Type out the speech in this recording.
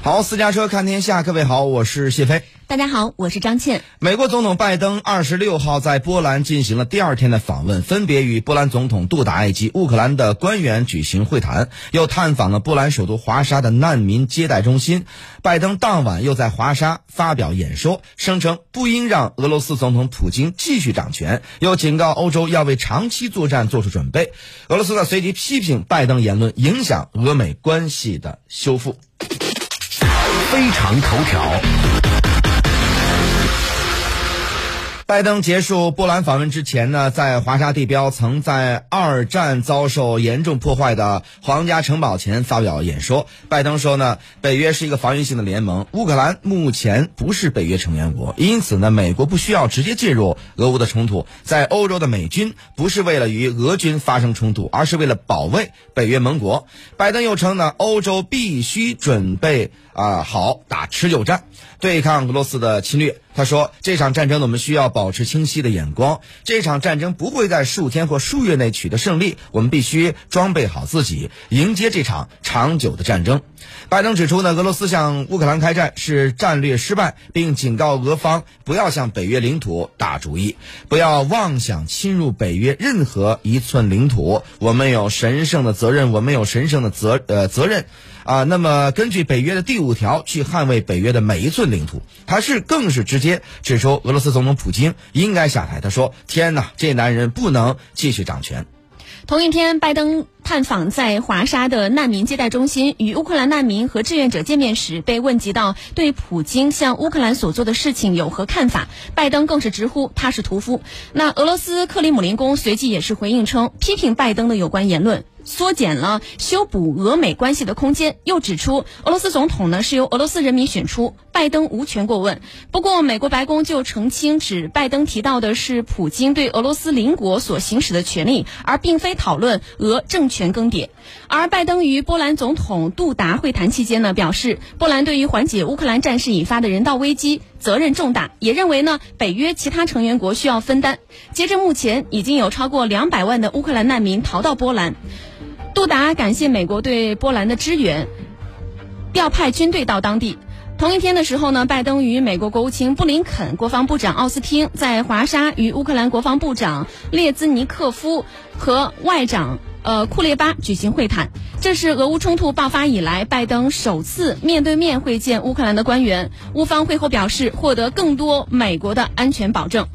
好，私家车看天下，各位好，我是谢飞。大家好，我是张倩。美国总统拜登二十六号在波兰进行了第二天的访问，分别与波兰总统杜达以及乌克兰的官员举行会谈，又探访了波兰首都华沙的难民接待中心。拜登当晚又在华沙发表演说，声称不应让俄罗斯总统普京继续掌权，又警告欧洲要为长期作战做出准备。俄罗斯呢随即批评拜登言论影响俄美关系的修复。非常头条。拜登结束波兰访问之前呢，在华沙地标曾在二战遭受严重破坏的皇家城堡前发表演说。拜登说呢，北约是一个防御性的联盟，乌克兰目前不是北约成员国，因此呢，美国不需要直接介入俄乌的冲突。在欧洲的美军不是为了与俄军发生冲突，而是为了保卫北约盟国。拜登又称呢，欧洲必须准备啊好打持久战，对抗俄罗斯的侵略。他说：“这场战争呢，我们需要保持清晰的眼光。这场战争不会在数天或数月内取得胜利，我们必须装备好自己，迎接这场长久的战争。”拜登指出呢，俄罗斯向乌克兰开战是战略失败，并警告俄方不要向北约领土打主意，不要妄想侵入北约任何一寸领土。我们有神圣的责任，我们有神圣的责呃责任。啊，那么根据北约的第五条去捍卫北约的每一寸领土，他是更是直接指出俄罗斯总统普京应该下台。他说：“天哪，这男人不能继续掌权。”同一天，拜登探访在华沙的难民接待中心，与乌克兰难民和志愿者见面时，被问及到对普京向乌克兰所做的事情有何看法，拜登更是直呼他是屠夫。那俄罗斯克里姆林宫随即也是回应称，批评拜登的有关言论。缩减了修补俄美关系的空间，又指出俄罗斯总统呢是由俄罗斯人民选出，拜登无权过问。不过，美国白宫就澄清，指拜登提到的是普京对俄罗斯邻国所行使的权利，而并非讨论俄政权全更迭。而拜登与波兰总统杜达会谈期间呢，表示波兰对于缓解乌克兰战事引发的人道危机责任重大，也认为呢北约其他成员国需要分担。截至目前，已经有超过两百万的乌克兰难民逃到波兰。杜达感谢美国对波兰的支援，调派军队到当地。同一天的时候呢，拜登与美国国务卿布林肯、国防部长奥斯汀在华沙与乌克兰国防部长列兹尼克夫和外长呃库列巴举行会谈。这是俄乌冲突爆发以来，拜登首次面对面会见乌克兰的官员。乌方会后表示，获得更多美国的安全保证。